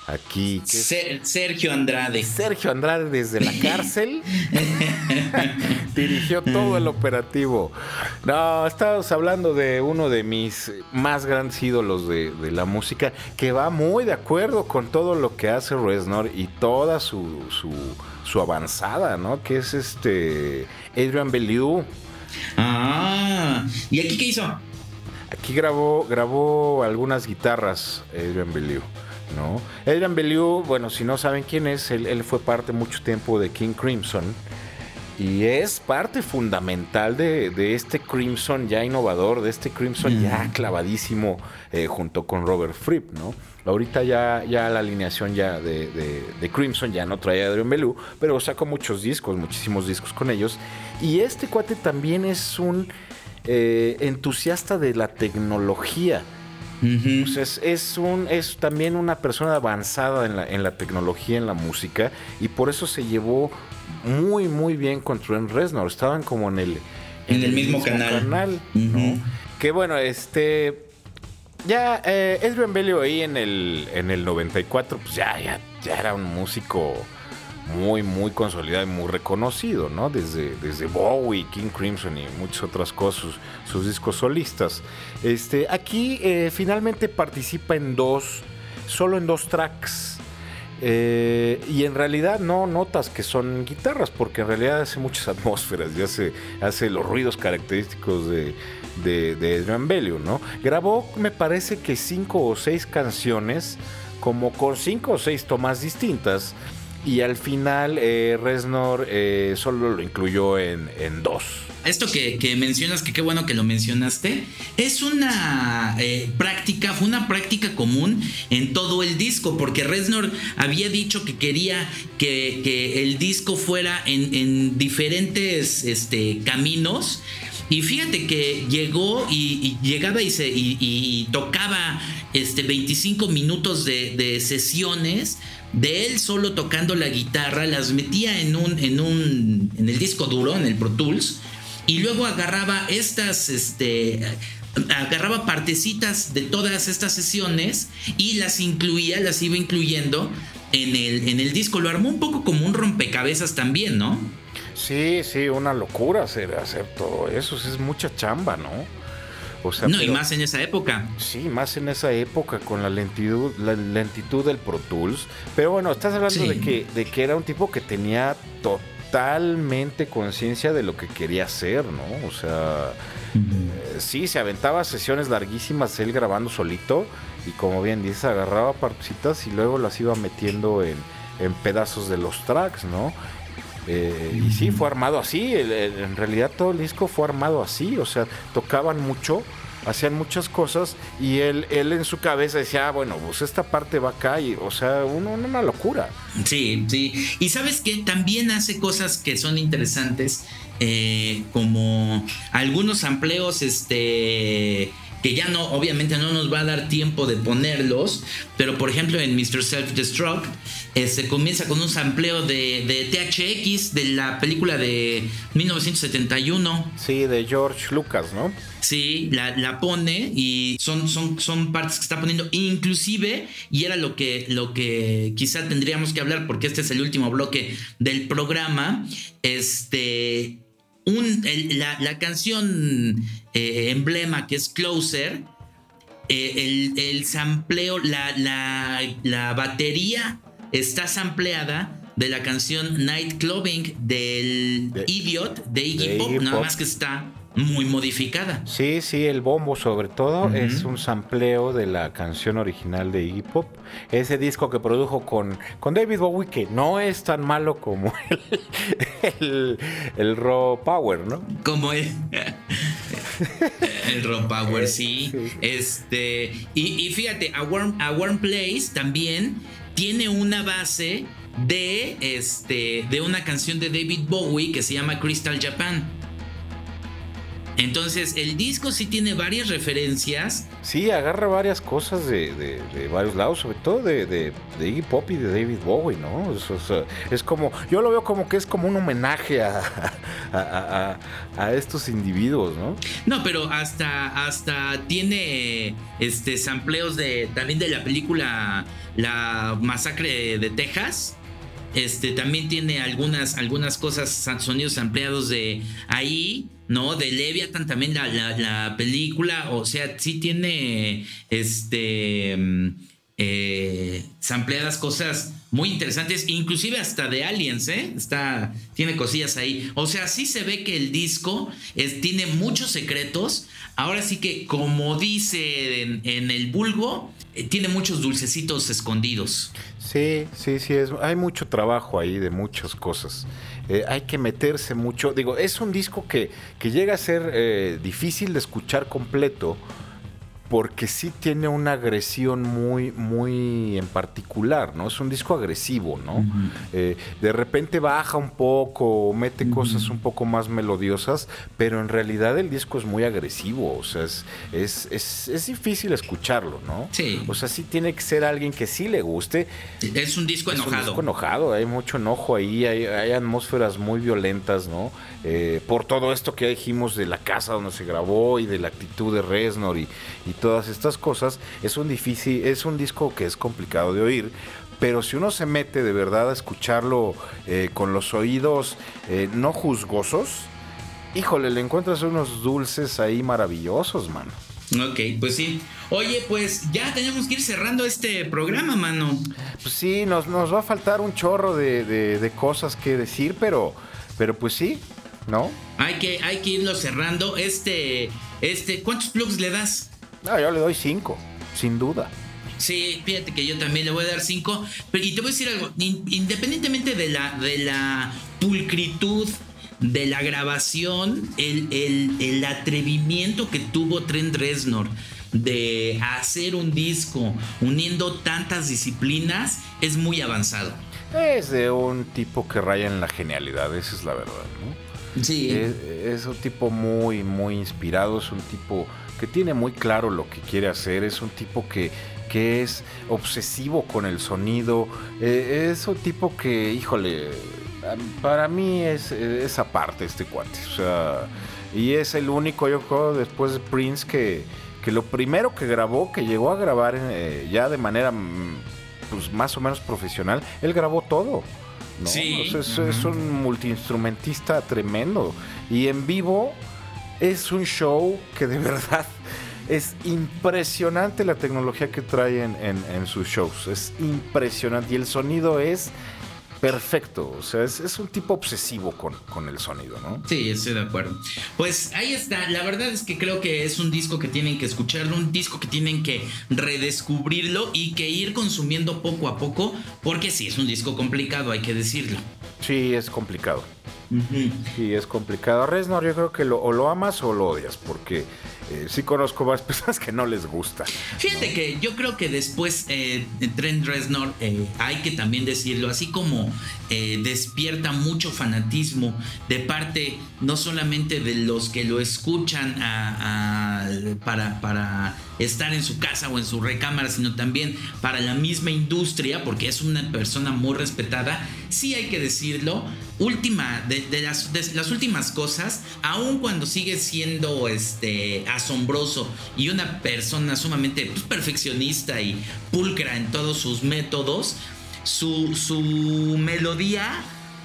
aquí. Sergio Andrade. Sergio Andrade desde la cárcel dirigió todo el operativo. No, estamos hablando de uno de mis más grandes ídolos de, la música, que va muy de acuerdo con todo lo que hace Reznor y toda su, su, avanzada, ¿no? Que es este Adrian Bellew. Ah, ¿y aquí qué hizo? Aquí grabó, grabó algunas guitarras Adrian Bellew. ¿no? Adrian Bellew, bueno, si no saben quién es, él, fue parte mucho tiempo de King Crimson y es parte fundamental de, este Crimson ya innovador, de este Crimson ya clavadísimo eh, junto con Robert Fripp, ¿no? Ahorita ya, ya la alineación ya de, Crimson ya no trae a Adrian Bellew, pero sacó muchos discos, muchísimos discos con ellos. Y este cuate también es un eh, entusiasta de la tecnología es, un, es también una persona avanzada en la, en la tecnología, en la música, y por eso se llevó muy, muy bien con Trent Reznor. Estaban como en el, en, el, mismo, canal. Que bueno, este. Ya, eh, Bello ahí en el, en el 94, pues ya, ya, ya era un músico muy, muy consolidado y muy reconocido, ¿no? Desde, desde Bowie, King Crimson y muchas otras cosas, sus, discos solistas. Este, aquí eh, finalmente participa en dos, solo en dos tracks. Eh, y en realidad no notas que son guitarras, porque en realidad hace muchas atmósferas y hace, hace los ruidos característicos de, de, de ¿no? Grabó, me parece que cinco o seis canciones, como con cinco o seis tomas distintas y al final eh, eh, solo lo incluyó en, dos. Esto que, mencionas, que qué bueno que lo mencionaste, es una eh, práctica, fue una práctica común en todo el disco, porque Reznor había dicho que quería que, el disco fuera en, diferentes este, caminos. Y fíjate que llegó y, llegaba y, se, tocaba este 25 minutos de, de sesiones de él solo tocando la guitarra, las metía en un, en un, en el disco duro, en el Pro Tools, y luego agarraba estas, este, agarraba partecitas de todas estas sesiones y las incluía, las iba incluyendo en el, en el disco. Lo armó un poco como un rompecabezas también, ¿no? Sí, sí, una locura hacer, hacer todo eso, es mucha chamba, ¿no? no, y más en esa época. Sí, más en esa época con la lentitud, la lentitud del Pro Tools. Pero bueno, estás hablando de, que, de que era un tipo que tenía totalmente conciencia de lo que quería hacer, ¿no? O sea, eh, sí, se aventaba sesiones larguísimas él grabando solito y como bien dices, agarraba partecitas y luego las iba metiendo en, en pedazos de los tracks, ¿no? Eh, y sí, fue armado así. en realidad todo el disco fue armado así. O sea, tocaban mucho, hacían muchas cosas y él, él en su cabeza decía, ah, bueno, pues esta parte va acá. Y, o sea, uno, una locura. Sí, sí. Y sabes que también hace cosas que son interesantes, eh, como algunos amplios, este que ya no, obviamente no nos va a dar tiempo de ponerlos, pero por ejemplo en Mr. Self-Destruct eh, se comienza con un sampleo de, de, THX de la película de 1971. Sí, de George Lucas, ¿no? Sí, la, pone y son, son, son partes que está poniendo, inclusive, y era lo que, lo que quizá tendríamos que hablar, porque este es el último bloque del programa, este la, canción eh, emblema que es Closer, eh, el, sampleo, la, la, batería está sampleada de la canción Night Clubbing del Idiot de Iggy Pop, nada más que está muy modificada. Sí, sí, el bombo sobre todo es un sampleo de la canción original de Iggy Pop. Ese disco que produjo con, con David Bowie, que no es tan malo como el, el, Raw Power, ¿no? Como el, el Raw Power, sí. Este, y, fíjate, a Warm, a Warm Place también tiene una base de, este, de una canción de David Bowie que se llama Crystal Japan. Entonces, el disco sí tiene varias referencias. Sí, agarra varias cosas de, varios lados, sobre todo de, Iggy Pop y de David Bowie, ¿no? Es, como, yo lo veo como que es como un homenaje a, a, estos individuos, ¿no? No, pero hasta, hasta tiene este sampleos de también de la película La Masacre de Texas este también tiene algunas, algunas cosas, sonidos ampliados de ahí, ¿no? De Leviathan también la, la, película, o sea, sí tiene este mm, eh, cosas muy interesantes, inclusive hasta de Aliens, ¿eh? Está, tiene cosillas ahí. O sea, sí se ve que el disco tiene muchos secretos. Ahora sí que, como dice en, en el vulgo, tiene muchos dulcecitos escondidos. Sí, sí, sí, es, hay mucho trabajo ahí de muchas cosas. Eh, hay que meterse mucho. Digo, es un disco que, que llega a ser eh, difícil de escuchar completo porque sí tiene una agresión muy, muy en particular, ¿no? Es un disco agresivo, ¿no? Eh, de repente baja un poco, mete cosas un poco más melodiosas, pero en realidad el disco es muy agresivo, o sea, es, es, difícil escucharlo, ¿no? Sí. O sea, sí tiene que ser alguien que sí le guste. Es un disco enojado. Es un disco enojado, hay mucho enojo ahí, hay, hay atmósferas muy violentas, ¿no? Eh, por todo esto que dijimos de la casa donde se grabó y de la actitud de Reznor y, todas estas cosas, es un difícil, es un disco que es complicado de oír, pero si uno se mete de verdad a escucharlo eh, con los oídos eh, no juzgosos, híjole, le encuentras unos dulces ahí maravillosos, mano. Ok, pues sí. Oye, pues ya tenemos que ir cerrando este programa, mano. Pues sí, nos, nos va a faltar un chorro de, de cosas que decir, pero, pero pues sí, ¿no? Hay que, hay que irlo cerrando. Este, este, ¿cuántos plugs le das? No, yo le doy cinco, sin duda. Sí, fíjate que yo también le voy a dar cinco. Pero, y te voy a decir algo, independientemente de la, de la pulcritud de la grabación, el, el, atrevimiento que tuvo Trent Reznor de hacer un disco uniendo tantas disciplinas es muy avanzado. Es de un tipo que raya en la genialidad, esa es la verdad, ¿no? Sí. Es, un tipo muy, muy inspirado, es un tipo que tiene muy claro lo que quiere hacer, es un tipo que, que es obsesivo con el sonido, eh, es un tipo que, híjole, para mí es esa parte este cuate, o sea, y es el único, yo creo, después de Prince que, que lo primero que grabó, que llegó a grabar eh, ya de manera mm, pues más o menos profesional, él grabó todo. Sí. es, un multiinstrumentista tremendo. Y en vivo es un show que de verdad es impresionante la tecnología que trae en, en sus shows. Es impresionante. Y el sonido es perfecto. O sea, es, un tipo obsesivo con, con, el sonido, ¿no? Sí, estoy de acuerdo. Pues ahí está. La verdad es que creo que es un disco que tienen que escucharlo, un disco que tienen que redescubrirlo y que ir consumiendo poco a poco, porque sí, es un disco complicado, hay que decirlo. Sí, es complicado. Sí, es complicado. Reznor, yo creo que lo, o lo amas o lo odias, porque eh, sí conozco varias personas que no les gusta. Fíjate que yo creo que después eh, Trent Reznor, eh, hay que también decirlo, así como eh, despierta mucho fanatismo de parte no solamente de los que lo escuchan para, para estar en su casa o en su recámara, sino también para la misma industria, porque es una persona muy respetada, sí hay que decirlo, última, de, las, últimas cosas, aun cuando sigue siendo este, asombroso y una persona sumamente pues, perfeccionista y pulcra en todos sus métodos, su, su melodía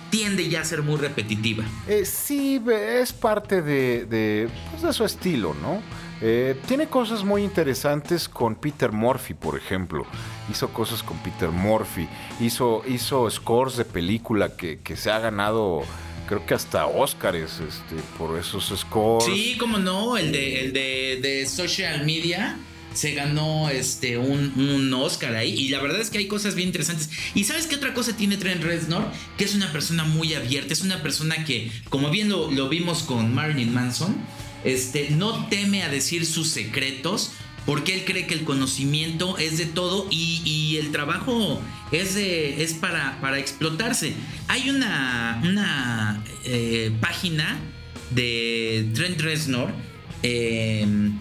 tiende ya a ser muy repetitiva. Eh, sí, es parte de, de, pues, de su estilo, ¿no? Eh, tiene cosas muy interesantes con Peter Murphy, por ejemplo. Hizo cosas con Peter Murphy. Hizo, hizo scores de película que, que se ha ganado creo que hasta Oscars este, por esos scores. Sí, como no, el de, el de, de social media se ganó este un, un, Oscar ahí. Y la verdad es que hay cosas bien interesantes. ¿Y sabes qué otra cosa tiene Trent Reznor? Que es una persona muy abierta. Es una persona que, como bien lo, vimos con Marilyn Manson, este, no teme a decir sus secretos. Porque él cree que el conocimiento es de todo y, el trabajo es, de, es para, para explotarse. Hay una, una eh, página de Trent Reznor, em,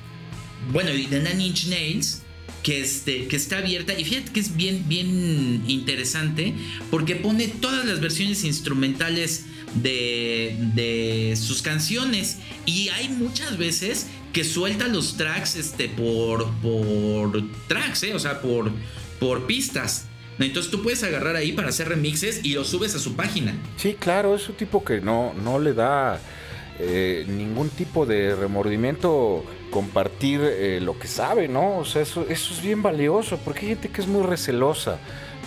bueno, y de Nine Inch Nails, que, este, que está abierta. Y fíjate que es bien, bien interesante porque pone todas las versiones instrumentales de, de sus canciones. Y hay muchas veces que suelta los tracks este, por, por tracks, ¿eh? o sea, por, por pistas. Entonces tú puedes agarrar ahí para hacer remixes y los subes a su página. Sí, claro, es un tipo que no, no le da eh, ningún tipo de remordimiento compartir eh, lo que sabe, ¿no? O sea, eso, eso es bien valioso, porque hay gente que es muy recelosa,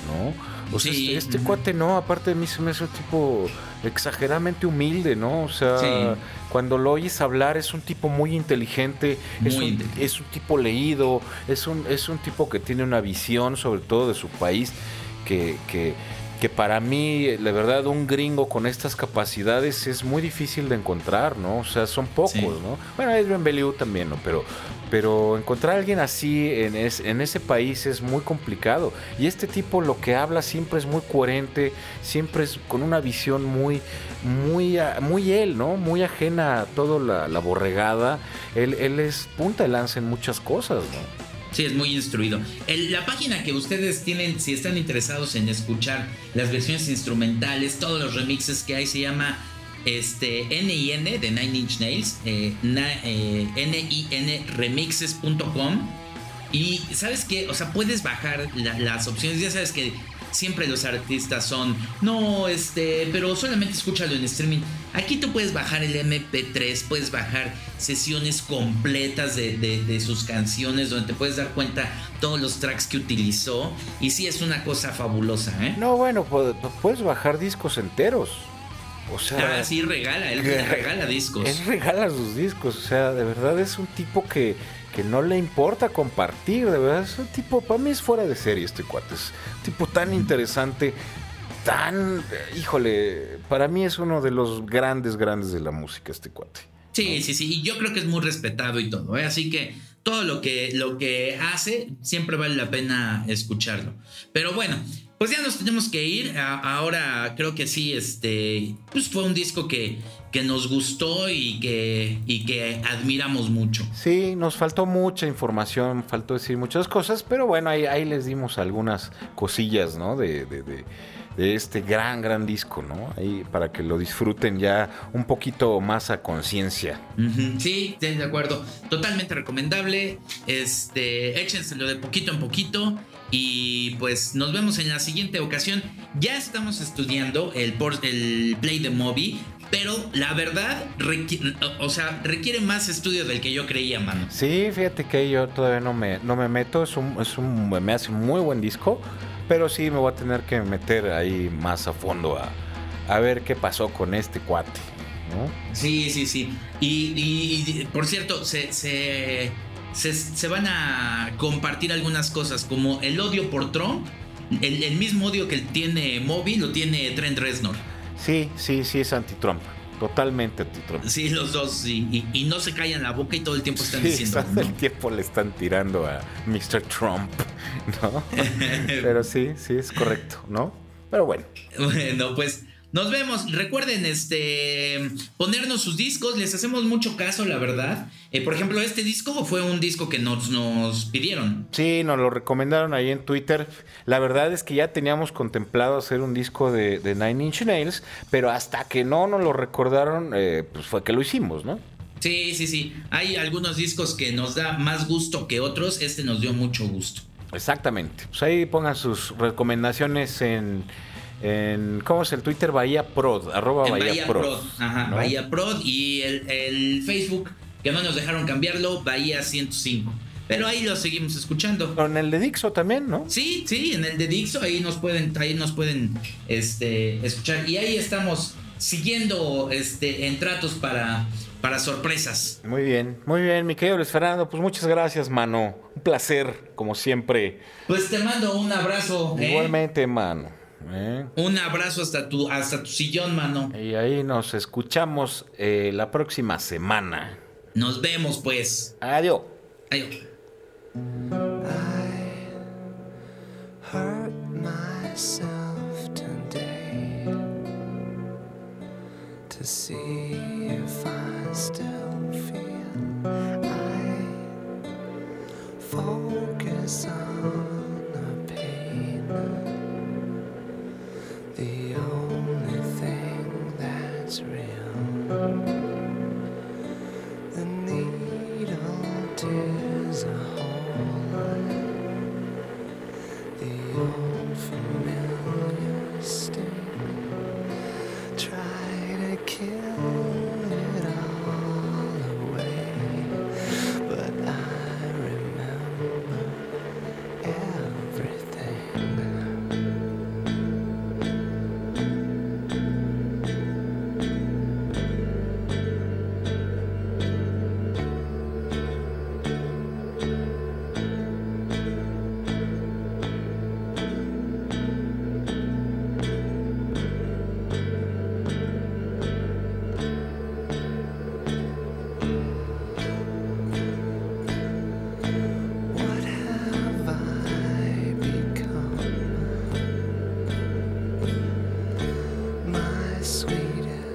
¿no? O sea, este, este cuate no, aparte de mí se me hace un tipo exageradamente humilde, ¿no? O sea, cuando lo oyes hablar es un tipo muy inteligente, es, un, es, un, tipo leído, es un, es un tipo que tiene una visión sobre todo de su país que, que que para mí, la verdad, un gringo con estas capacidades es muy difícil de encontrar, ¿no? O sea, son pocos, ¿no? Bueno, Adrian Bellew también, ¿no? Pero, pero encontrar a alguien así en, en ese país es muy complicado. Y este tipo lo que habla siempre es muy coherente, siempre es con una visión muy, muy, muy él, ¿no? Muy ajena a toda la, la borregada. Él, él es punta de lanza en muchas cosas, ¿no? Sí, es muy instruido. la página que ustedes tienen, si están interesados en escuchar las versiones instrumentales, todos los remixes que hay, se llama este, NIN de Nine Inch Nails, eh, eh remixes.com. Y sabes qué, o sea, puedes bajar las opciones, ya sabes que siempre los artistas son, no, este, pero solamente escúchalo en streaming. Aquí tú puedes bajar el MP3, puedes bajar sesiones completas de, sus canciones donde te puedes dar cuenta todos los tracks que utilizó. Y sí, es una cosa fabulosa, ¿eh? No, bueno, puedes bajar discos enteros. O sea, ah, sí, regala, él regala discos. Él regala sus discos, o sea, de verdad es un tipo que que no le importa compartir, de verdad. Es un tipo, para mí es fuera de serie este cuate. Es un tipo tan interesante, tan. Híjole, para mí es uno de los grandes, grandes de la música este cuate. Sí, sí, sí. Y yo creo que es muy respetado y todo. ¿eh? Así que todo lo que, lo que hace siempre vale la pena escucharlo. Pero bueno, pues ya nos tenemos que ir. Ahora creo que sí, este. Pues fue un disco que que nos gustó y que, y que admiramos mucho. Sí, nos faltó mucha información, faltó decir muchas cosas, pero bueno, ahí, ahí les dimos algunas cosillas, ¿no? De, de, este gran, gran disco, ¿no? Ahí para que lo disfruten ya un poquito más a conciencia. Sí, de acuerdo. Totalmente recomendable. Este, échenselo de poquito en poquito. Y pues nos vemos en la siguiente ocasión. Ya estamos estudiando el, el Play the Movie. Pero la verdad, o sea, requiere más estudio del que yo creía, mano. Sí, fíjate que yo todavía no me, no me meto. Es un, es un, me hace un muy buen disco. Pero sí me voy a tener que meter ahí más a fondo a, a ver qué pasó con este cuate. ¿no? Sí, sí, sí. Y, por cierto, se, se, se, van a compartir algunas cosas, como el odio por Trump. El, el mismo odio que tiene Moby lo tiene Trent Reznor. Sí, sí, sí, es anti-Trump. Totalmente anti-Trump. Sí, los dos. Y, y, no se callan la boca y todo el tiempo están diciendo. Todo el tiempo le están tirando a Mr. Trump, ¿no? Pero sí, sí, es correcto, ¿no? Pero bueno. Bueno, pues nos vemos. Recuerden este ponernos sus discos. Les hacemos mucho caso, la verdad. Eh, por ejemplo, este disco fue un disco que nos, nos pidieron. Sí, nos lo recomendaron ahí en Twitter. La verdad es que ya teníamos contemplado hacer un disco de, Nine Inch Nails, pero hasta que no nos lo recordaron, eh, pues fue que lo hicimos, ¿no? Sí, sí, sí. Hay algunos discos que nos da más gusto que otros. Este nos dio mucho gusto. Exactamente. Pues ahí pongan sus recomendaciones en en ¿cómo es el Twitter? Bahía Prod, arroba Bahía, Prod. Ajá, Bahía Prod y el, Facebook, que no nos dejaron cambiarlo, Bahía 105. Pero ahí lo seguimos escuchando. En el de Dixo también, ¿no? Sí, sí, en el de Dixo ahí nos pueden, ahí nos pueden este, escuchar. Y ahí estamos siguiendo este, en tratos para, para sorpresas. Muy bien, muy bien, mi querido Luis Fernando. Pues muchas gracias, mano. Un placer, como siempre. Pues te mando un abrazo. ¿eh? Igualmente, mano. ¿Eh? Un abrazo hasta tu, hasta tu sillón, mano. Y ahí nos escuchamos eh, la próxima semana. Nos vemos, pues. Adiós. Adiós. Focus on the pain. sweetest.